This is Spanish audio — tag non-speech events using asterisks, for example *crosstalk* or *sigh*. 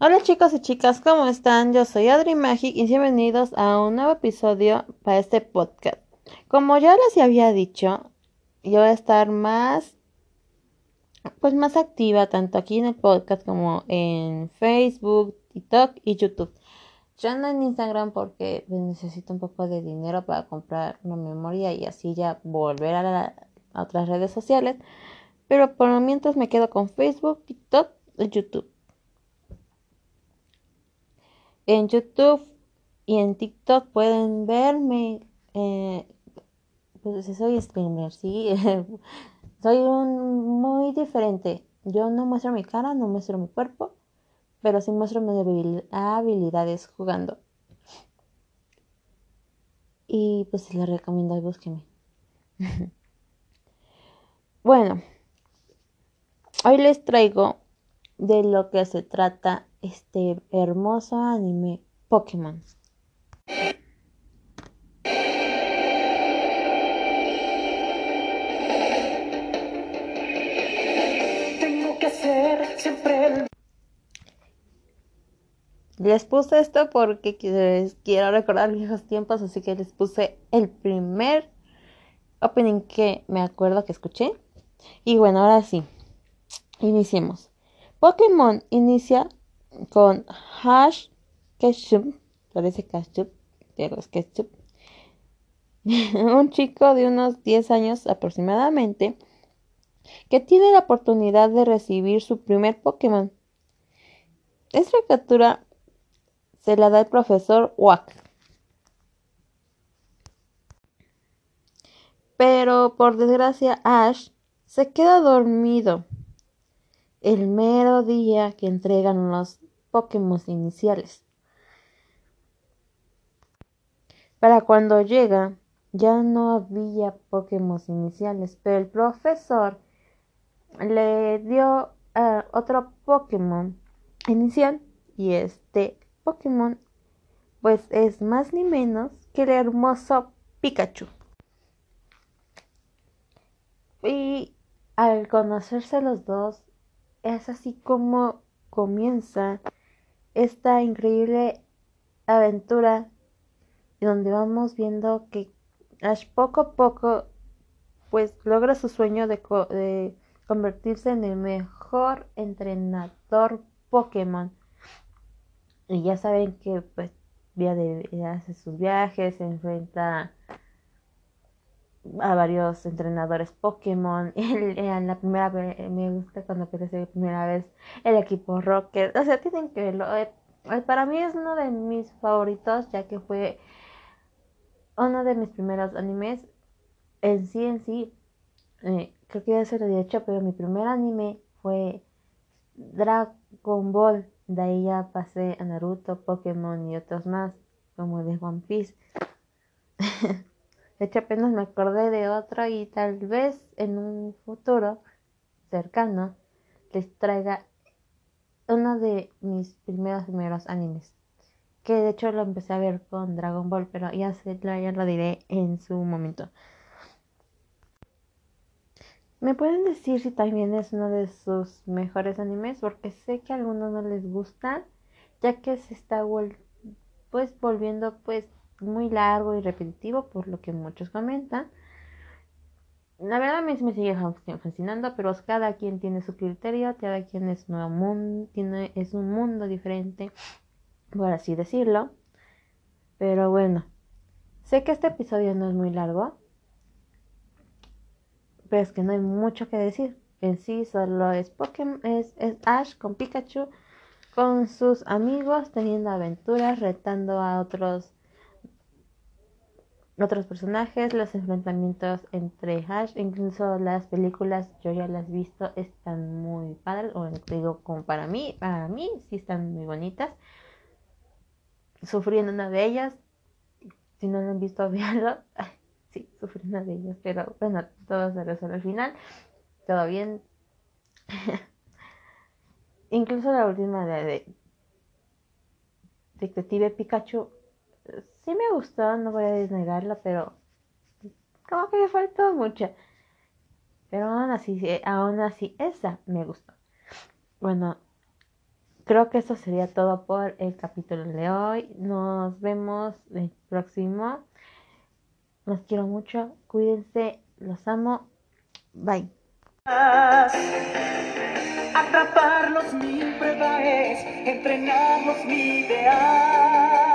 Hola chicos y chicas, ¿cómo están? Yo soy Adri Magic y bienvenidos a un nuevo episodio para este podcast. Como ya les había dicho, yo voy a estar más, pues más activa tanto aquí en el podcast como en Facebook, TikTok y YouTube. Ya no en Instagram porque pues, necesito un poco de dinero para comprar una memoria y así ya volver a, a otras redes sociales. Pero por mientras me quedo con Facebook, TikTok y YouTube. En YouTube y en TikTok pueden verme. Eh, pues soy streamer, sí. *laughs* soy un, muy diferente. Yo no muestro mi cara, no muestro mi cuerpo, pero sí muestro mis habilidades jugando. Y pues les recomiendo, búsquenme. *laughs* bueno, hoy les traigo de lo que se trata este hermoso anime Pokémon. Tengo que hacer siempre Les puse esto porque quiero recordar viejos tiempos, así que les puse el primer opening que me acuerdo que escuché. Y bueno, ahora sí, iniciemos. Pokémon inicia con Hash Ketchup, parece ketchup, pero es ketchup. *laughs* un chico de unos 10 años aproximadamente que tiene la oportunidad de recibir su primer Pokémon. Esta captura se la da el profesor Wack. Pero por desgracia Ash se queda dormido el mero día que entregan los Pokémon iniciales. Para cuando llega, ya no había Pokémon iniciales, pero el profesor le dio eh, otro Pokémon inicial y este Pokémon pues es más ni menos que el hermoso Pikachu. Y al conocerse los dos, es así como comienza esta increíble aventura donde vamos viendo que Ash poco a poco pues logra su sueño de, convertirse en el mejor entrenador Pokémon. Y ya saben que pues de, hace sus viajes, se enfrenta a varios entrenadores Pokémon. *laughs* En la primera vez, me gusta cuando aparece la primera vez el equipo Rocket. O sea, tienen que verlo. Eh, eh, para mí es uno de mis favoritos, ya que fue uno de mis primeros animes. En sí, en sí, eh, creo que ya se lo he dicho, pero mi primer anime fue Dragon Ball. De ahí ya pasé a Naruto, Pokémon y otros más, como de One Piece. *laughs* De hecho, apenas me acordé de otro y tal vez en un futuro cercano les traiga uno de mis primeros primeros animes. Que de hecho lo empecé a ver con Dragon Ball, pero ya, ya lo diré en su momento. ¿Me pueden decir si también es uno de sus mejores animes? Porque sé que a algunos no les gusta, ya que se está pues volviendo pues muy largo y repetitivo, por lo que muchos comentan. La verdad a mí me sigue fascinando, pero cada quien tiene su criterio, cada quien es, nuevo mundo, tiene, es un mundo diferente, por así decirlo. Pero bueno, sé que este episodio no es muy largo, pero es que no hay mucho que decir. En sí solo es Pokémon, es Ash con Pikachu, con sus amigos, teniendo aventuras, retando a otros otros personajes, los enfrentamientos entre Ash, incluso las películas, yo ya las he visto, están muy padres, o digo, como para mí, para mí sí están muy bonitas. Sufrí en una de ellas, si no lo han visto, *laughs* véanlo. sí, sufrí una de ellas, pero bueno, todo se resuelve al final, todo bien. *laughs* incluso la última de, de Detective Pikachu sí me gustó, no voy a desnegarla, pero como que me faltó mucho. Pero aún así, aún así, esa me gustó. bueno, creo que eso sería todo por el capítulo de hoy. Nos vemos el próximo. Los quiero mucho. Cuídense. Los amo. Bye. Atraparlos mi prueba es, entrenarlos mi ideal.